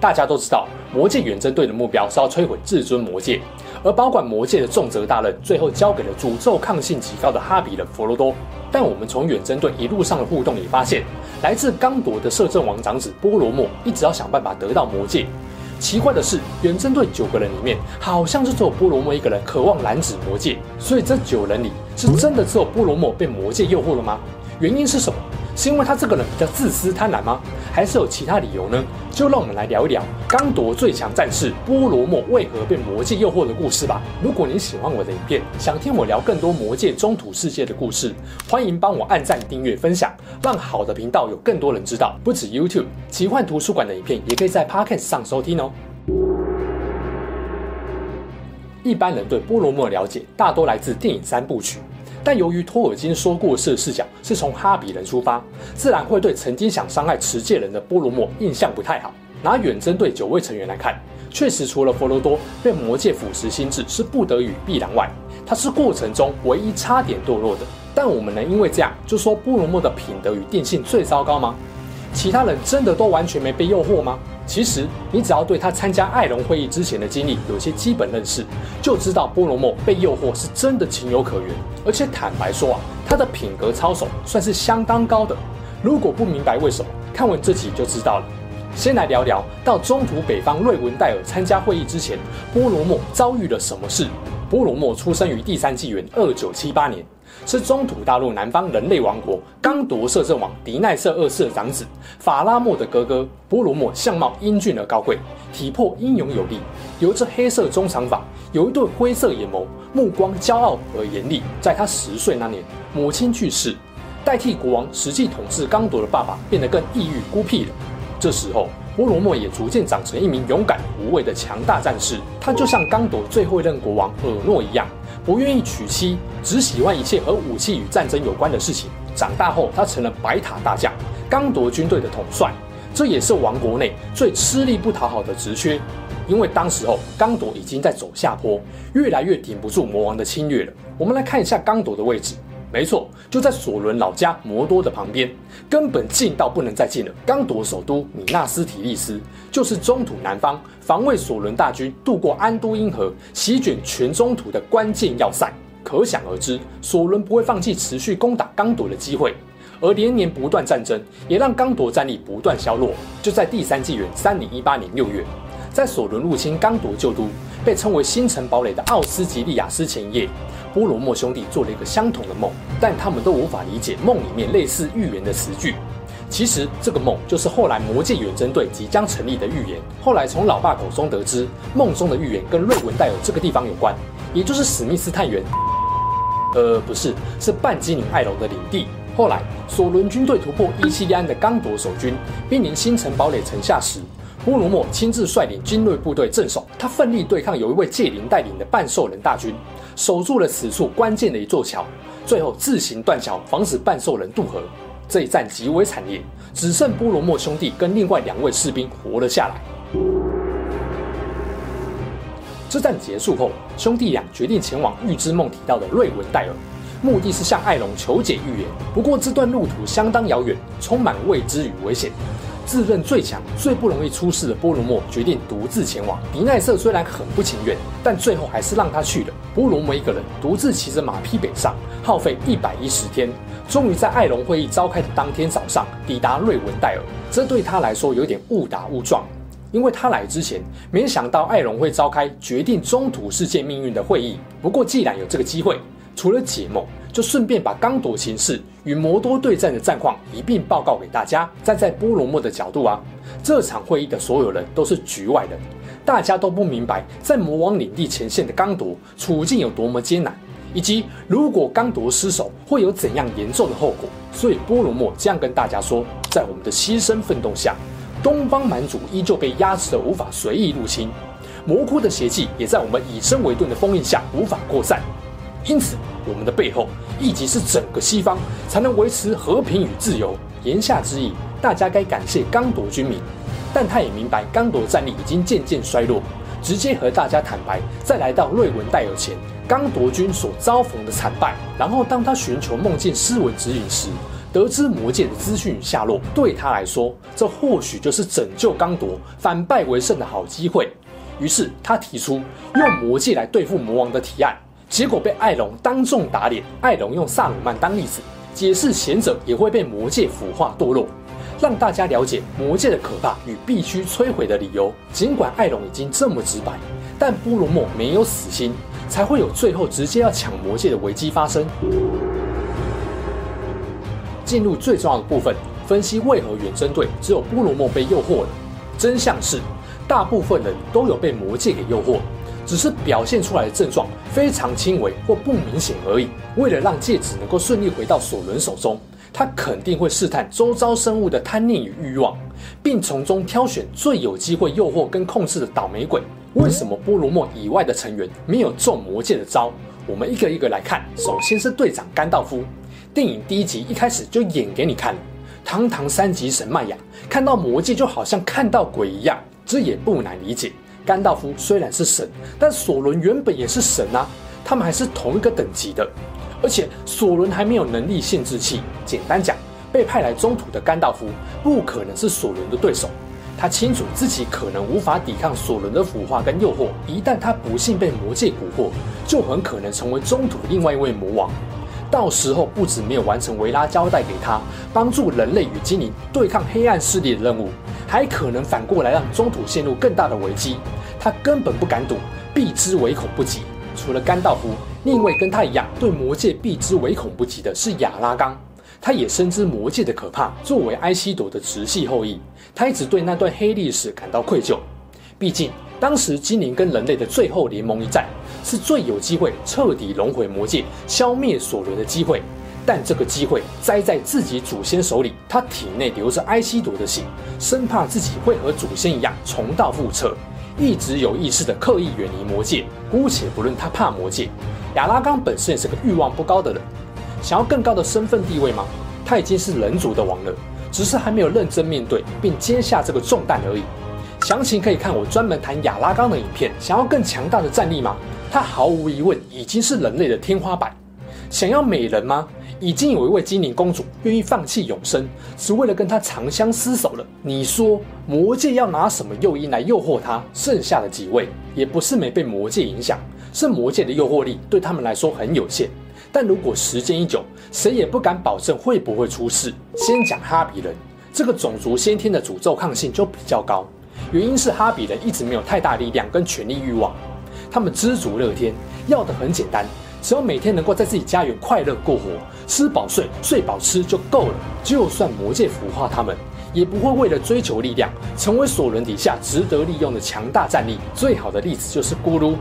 大家都知道，魔戒远征队的目标是要摧毁至尊魔戒，而保管魔戒的重责大任，最后交给了诅咒抗性极高的哈比人佛罗多。但我们从远征队一路上的互动也发现，来自刚铎的摄政王长子波罗莫一直要想办法得到魔戒。奇怪的是，远征队九个人里面，好像是只有波罗莫一个人渴望拦止魔戒。所以这九人里，是真的只有波罗莫被魔戒诱惑了吗？原因是什么？是因为他这个人比较自私贪婪吗？还是有其他理由呢？就让我们来聊一聊刚铎最强战士波罗莫为何被魔戒诱惑的故事吧。如果你喜欢我的影片，想听我聊更多魔戒中土世界的故事，欢迎帮我按赞、订阅、分享，让好的频道有更多人知道。不止 YouTube 奇幻图书馆的影片，也可以在 Podcast 上收听哦。一般人对波罗莫的了解大多来自电影三部曲。但由于托尔金说故事的视角是从哈比人出发，自然会对曾经想伤害持戒人的波罗莫印象不太好。拿远征队九位成员来看，确实除了佛罗多被魔戒腐蚀心智是不得已必然外，他是过程中唯一差点堕落的。但我们能因为这样就说波罗莫的品德与定性最糟糕吗？其他人真的都完全没被诱惑吗？其实，你只要对他参加艾隆会议之前的经历有些基本认识，就知道波罗莫被诱惑是真的情有可原。而且坦白说啊，他的品格操守算是相当高的。如果不明白为什么，看完这集就知道了。先来聊聊到中途北方瑞文戴尔参加会议之前，波罗莫遭遇了什么事。波罗莫出生于第三纪元二九七八年。是中土大陆南方人类王国刚铎摄政王狄奈瑟二世的长子，法拉莫的哥哥。波罗莫相貌英俊而高贵，体魄英勇有力，留着黑色中长发，有一对灰色眼眸，目光骄傲而严厉。在他十岁那年，母亲去世，代替国王实际统治刚铎的爸爸变得更抑郁孤僻了。这时候，波罗莫也逐渐长成一名勇敢无畏的强大战士。他就像刚铎最后一任国王尔诺一样。不愿意娶妻，只喜欢一切和武器与战争有关的事情。长大后，他成了白塔大将，刚铎军队的统帅。这也是王国内最吃力不讨好的职缺，因为当时候刚铎已经在走下坡，越来越顶不住魔王的侵略了。我们来看一下刚铎的位置。没错，就在索伦老家摩多的旁边，根本近到不能再近了。刚铎首都米纳斯提利斯就是中土南方防卫索伦大军渡过安都因河、席卷全中土的关键要塞。可想而知，索伦不会放弃持续攻打刚铎的机会。而连年不断战争，也让刚铎战力不断削弱。就在第三纪元三零一八年六月，在索伦入侵刚铎旧都，被称为星辰堡垒的奥斯吉利亚斯前夜。波罗莫兄弟做了一个相同的梦，但他们都无法理解梦里面类似预言的词句。其实这个梦就是后来魔戒远征队即将成立的预言。后来从老爸口中得知，梦中的预言跟瑞文戴尔这个地方有关，也就是史密斯探员，呃，不是，是半精灵艾隆的领地。后来索伦军队突破伊西利安的刚铎守军，兵临星辰堡垒城下时，波罗莫亲自率领精锐部队镇守，他奋力对抗有一位戒灵带领的半兽人大军。守住了此处关键的一座桥，最后自行断桥，防止半兽人渡河。这一战极为惨烈，只剩波罗莫兄弟跟另外两位士兵活了下来。这战结束后，兄弟俩决定前往预知梦提到的瑞文戴尔，目的是向艾隆求解预言。不过这段路途相当遥远，充满未知与危险。自认最强、最不容易出事的波罗莫决定独自前往。迪奈瑟虽然很不情愿，但最后还是让他去了。波罗莫一个人独自骑着马匹北上，耗费一百一十天，终于在艾隆会议召开的当天早上抵达瑞文戴尔。这对他来说有点误打误撞，因为他来之前没想到艾隆会召开决定中土世界命运的会议。不过既然有这个机会，除了解梦，就顺便把刚铎形势与摩多对战的战况一并报告给大家。站在波罗莫的角度啊，这场会议的所有人都是局外人，大家都不明白在魔王领地前线的刚铎处境有多么艰难，以及如果刚铎失守会有怎样严重的后果。所以波罗莫这样跟大家说：在我们的牺牲奋斗下，东方蛮族依旧被压制得无法随意入侵。魔窟的邪气也在我们以身为盾的封印下无法扩散。因此，我们的背后亦即是整个西方，才能维持和平与自由。言下之意，大家该感谢刚铎军民。但他也明白刚铎战力已经渐渐衰落，直接和大家坦白，在来到瑞文戴尔前，刚铎军所遭逢的惨败。然后，当他寻求梦境诗文指引时，得知魔界的资讯与下落，对他来说，这或许就是拯救刚铎、反败为胜的好机会。于是，他提出用魔戒来对付魔王的提案，结果被艾隆当众打脸。艾隆用萨鲁曼当例子，解释贤者也会被魔界腐化堕落，让大家了解魔界的可怕与必须摧毁的理由。尽管艾隆已经这么直白，但波罗莫没有死心，才会有最后直接要抢魔戒的危机发生。进入最重要的部分，分析为何远征队只有波罗莫被诱惑了。真相是，大部分人都有被魔界给诱惑，只是表现出来的症状非常轻微或不明显而已。为了让戒指能够顺利回到索伦手中，他肯定会试探周遭生物的贪念与欲望，并从中挑选最有机会诱惑跟控制的倒霉鬼。为什么波罗莫以外的成员没有中魔戒的招？我们一个一个来看。首先是队长甘道夫。电影第一集一开始就演给你看了，堂堂三级神迈雅看到魔戒就好像看到鬼一样，这也不难理解。甘道夫虽然是神，但索伦原本也是神啊，他们还是同一个等级的。而且索伦还没有能力限制器，简单讲，被派来中土的甘道夫不可能是索伦的对手。他清楚自己可能无法抵抗索伦的腐化跟诱惑，一旦他不幸被魔界蛊惑，就很可能成为中土另外一位魔王。到时候不止没有完成维拉交代给他帮助人类与精灵对抗黑暗势力的任务，还可能反过来让中土陷入更大的危机。他根本不敢赌，避之唯恐不及。除了甘道夫，另一位跟他一样对魔戒避之唯恐不及的是亚拉冈。他也深知魔戒的可怕，作为埃希铎的直系后裔，他一直对那段黑历史感到愧疚。毕竟当时精灵跟人类的最后联盟一战。是最有机会彻底融毁魔戒、消灭索伦的机会，但这个机会栽在自己祖先手里。他体内流着埃希铎的血，生怕自己会和祖先一样重蹈覆辙，一直有意识的刻意远离魔戒。姑且不论他怕魔戒，亚拉冈本身也是个欲望不高的人。想要更高的身份地位吗？他已经是人族的王了，只是还没有认真面对并接下这个重担而已。详情可以看我专门谈亚拉冈的影片。想要更强大的战力吗？他毫无疑问已经是人类的天花板。想要美人吗？已经有一位精灵公主愿意放弃永生，只为了跟他长相厮守了。你说魔界要拿什么诱因来诱惑他？剩下的几位也不是没被魔界影响，是魔界的诱惑力对他们来说很有限。但如果时间一久，谁也不敢保证会不会出事。先讲哈比人这个种族，先天的诅咒抗性就比较高，原因是哈比人一直没有太大力量跟权力欲望。他们知足乐天，要的很简单，只要每天能够在自己家园快乐过活，吃饱睡，睡饱吃就够了。就算魔戒腐化他们，也不会为了追求力量，成为索伦底下值得利用的强大战力。最好的例子就是咕噜，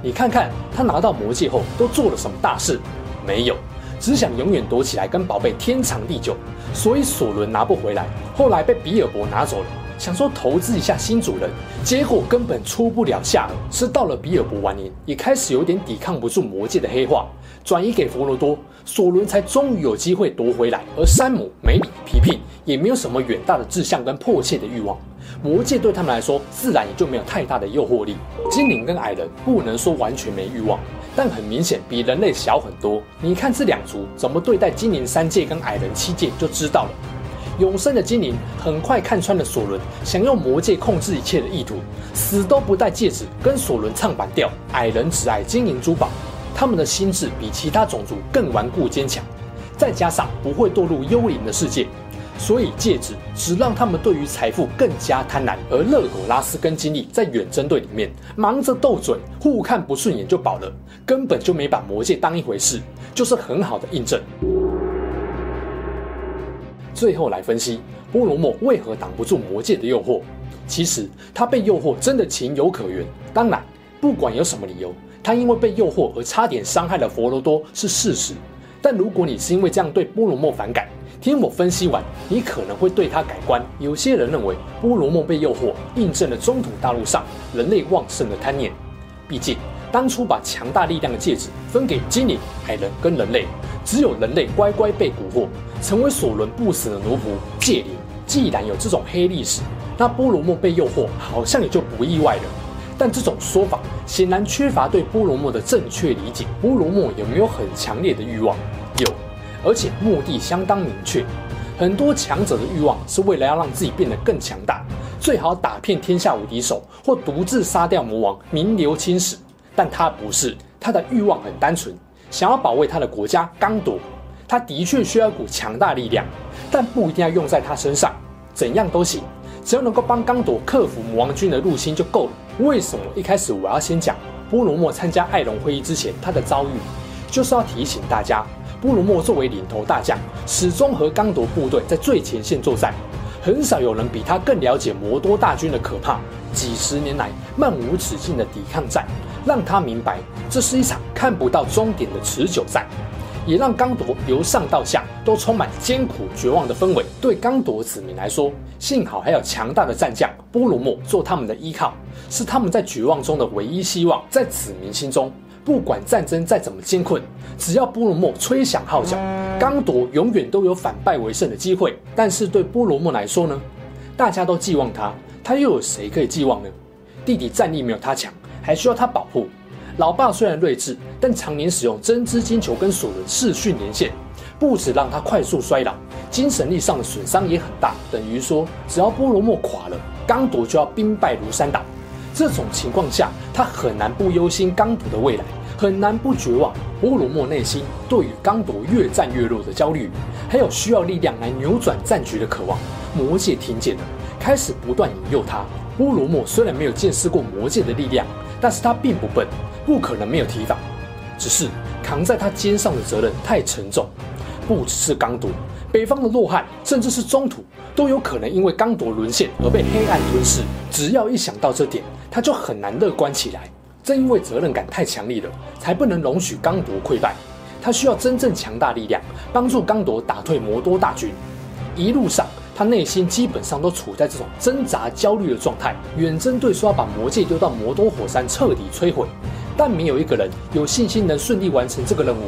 你看看他拿到魔戒后都做了什么大事？没有，只想永远躲起来跟宝贝天长地久，所以索伦拿不回来，后来被比尔博拿走了。想说投资一下新主人，结果根本出不了下。是到了比尔博晚年，也开始有点抵抗不住魔戒的黑化，转移给佛罗多，索伦才终于有机会夺回来。而山姆、梅里、皮聘也没有什么远大的志向跟迫切的欲望，魔戒对他们来说自然也就没有太大的诱惑力。精灵跟矮人不能说完全没欲望，但很明显比人类小很多。你看这两族怎么对待精灵三界跟矮人七界，就知道了。永生的精灵很快看穿了索伦想用魔戒控制一切的意图，死都不戴戒指，跟索伦唱反调。矮人只爱金银珠宝，他们的心智比其他种族更顽固坚强，再加上不会堕入幽灵的世界，所以戒指只让他们对于财富更加贪婪。而勒古拉斯跟金利在远征队里面忙着斗嘴，互看不顺眼就饱了，根本就没把魔戒当一回事，就是很好的印证。最后来分析波罗莫为何挡不住魔戒的诱惑。其实他被诱惑真的情有可原。当然，不管有什么理由，他因为被诱惑而差点伤害了佛罗多是事实。但如果你是因为这样对波罗莫反感，听我分析完，你可能会对他改观。有些人认为波罗莫被诱惑，印证了中土大陆上人类旺盛的贪念。毕竟当初把强大力量的戒指分给精灵、海人跟人类，只有人类乖乖被蛊惑，成为索伦不死的奴仆。戒灵既然有这种黑历史，那波罗莫被诱惑好像也就不意外了。但这种说法显然缺乏对波罗莫的正确理解。波罗莫有没有很强烈的欲望？有，而且目的相当明确。很多强者的欲望是为了要让自己变得更强大，最好打遍天下无敌手，或独自杀掉魔王，名留青史。但他不是，他的欲望很单纯，想要保卫他的国家刚铎。他的确需要一股强大力量，但不一定要用在他身上，怎样都行，只要能够帮刚铎克服魔王军的入侵就够了。为什么一开始我要先讲波罗莫参加艾隆会议之前他的遭遇？就是要提醒大家，波罗莫作为领头大将，始终和刚铎部队在最前线作战，很少有人比他更了解魔多大军的可怕。几十年来漫无止境的抵抗战，让他明白这是一场看不到终点的持久战，也让刚铎由上到下都充满艰苦绝望的氛围。对刚铎子民来说，幸好还有强大的战将波罗莫做他们的依靠。是他们在绝望中的唯一希望。在子民心中，不管战争再怎么艰困，只要波罗莫吹响号角，刚铎永远都有反败为胜的机会。但是对波罗莫来说呢？大家都寄望他，他又有谁可以寄望呢？弟弟战力没有他强，还需要他保护。老爸虽然睿智，但常年使用真知金球跟索伦视讯连线，不止让他快速衰老，精神力上的损伤也很大。等于说，只要波罗莫垮了，刚铎就要兵败如山倒。这种情况下，他很难不忧心刚铎的未来，很难不绝望。波罗莫内心对于刚铎越战越弱的焦虑，还有需要力量来扭转战局的渴望，魔界听见了，开始不断引诱他。波罗莫虽然没有见识过魔界的力量，但是他并不笨，不可能没有提防。只是扛在他肩上的责任太沉重，不只是刚铎，北方的洛汉，甚至是中土，都有可能因为刚铎沦陷而被黑暗吞噬。只要一想到这点，他就很难乐观起来。正因为责任感太强烈了，才不能容许刚铎溃败。他需要真正强大力量，帮助刚铎打退魔多大军。一路上，他内心基本上都处在这种挣扎、焦虑的状态。远征队说要把魔戒丢到魔多火山彻底摧毁，但没有一个人有信心能顺利完成这个任务。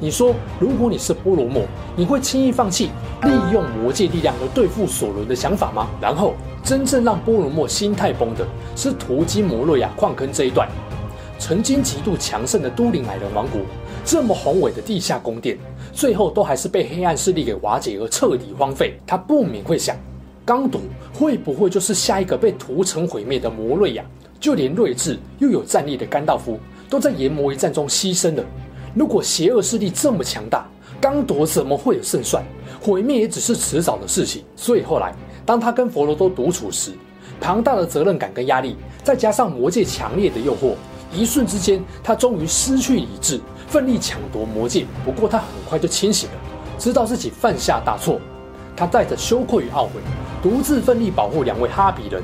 你说，如果你是波罗莫，你会轻易放弃利用魔界力量来对付索伦的想法吗？然后。真正让波罗莫心态崩的是途经摩洛亚矿坑这一段。曾经极度强盛的都灵矮人王国，这么宏伟的地下宫殿，最后都还是被黑暗势力给瓦解而彻底荒废。他不免会想，刚铎会不会就是下一个被屠城毁灭的摩瑞亚？就连睿智又有战力的甘道夫，都在炎魔一战中牺牲了。如果邪恶势力这么强大，刚铎怎么会有胜算？毁灭也只是迟早的事情。所以后来。当他跟佛罗多独处时，庞大的责任感跟压力，再加上魔界强烈的诱惑，一瞬之间，他终于失去理智，奋力抢夺魔戒。不过他很快就清醒了，知道自己犯下大错。他带着羞愧与懊悔，独自奋力保护两位哈比人，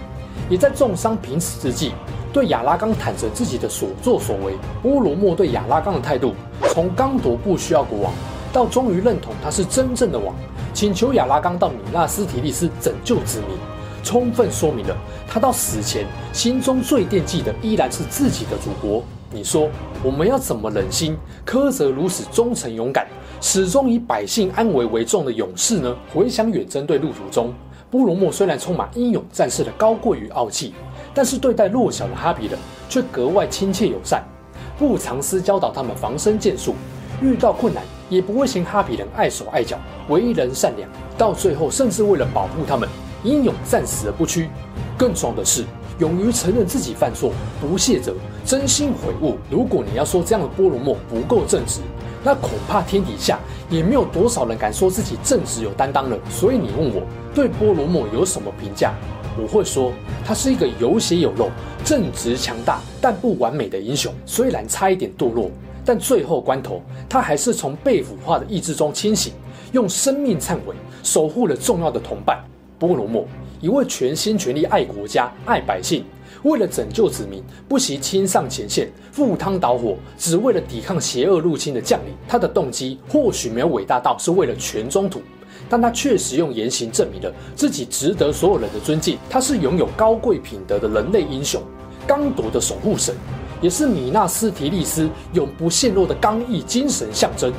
也在重伤濒死之际，对亚拉冈坦诚自己的所作所为。乌罗莫对亚拉冈的态度，从刚夺不需要国王，到终于认同他是真正的王。请求亚拉冈到米纳斯提利斯拯救子民，充分说明了他到死前心中最惦记的依然是自己的祖国。你说我们要怎么忍心苛责如此忠诚勇敢、始终以百姓安危为重的勇士呢？回想远征队路途中，波罗莫虽然充满英勇战士的高贵与傲气，但是对待弱小的哈比人却格外亲切友善，不藏私教导他们防身剑术。遇到困难也不会嫌哈比人碍手碍脚，为人善良，到最后甚至为了保护他们，英勇战死而不屈。更重要的是，勇于承认自己犯错，不卸责，真心悔悟。如果你要说这样的波罗莫不够正直，那恐怕天底下也没有多少人敢说自己正直有担当了。所以你问我对波罗莫有什么评价？我会说他是一个有血有肉、正直强大但不完美的英雄，虽然差一点堕落。但最后关头，他还是从被腐化的意志中清醒，用生命忏悔，守护了重要的同伴波罗莫，一位全心全力爱国家、爱百姓，为了拯救子民，不惜亲上前线，赴汤蹈火，只为了抵抗邪恶入侵的将领。他的动机或许没有伟大到是为了全中土，但他确实用言行证明了自己值得所有人的尊敬。他是拥有高贵品德的人类英雄，刚铎的守护神，也是米纳斯提利斯永不陷落的刚毅精神象征。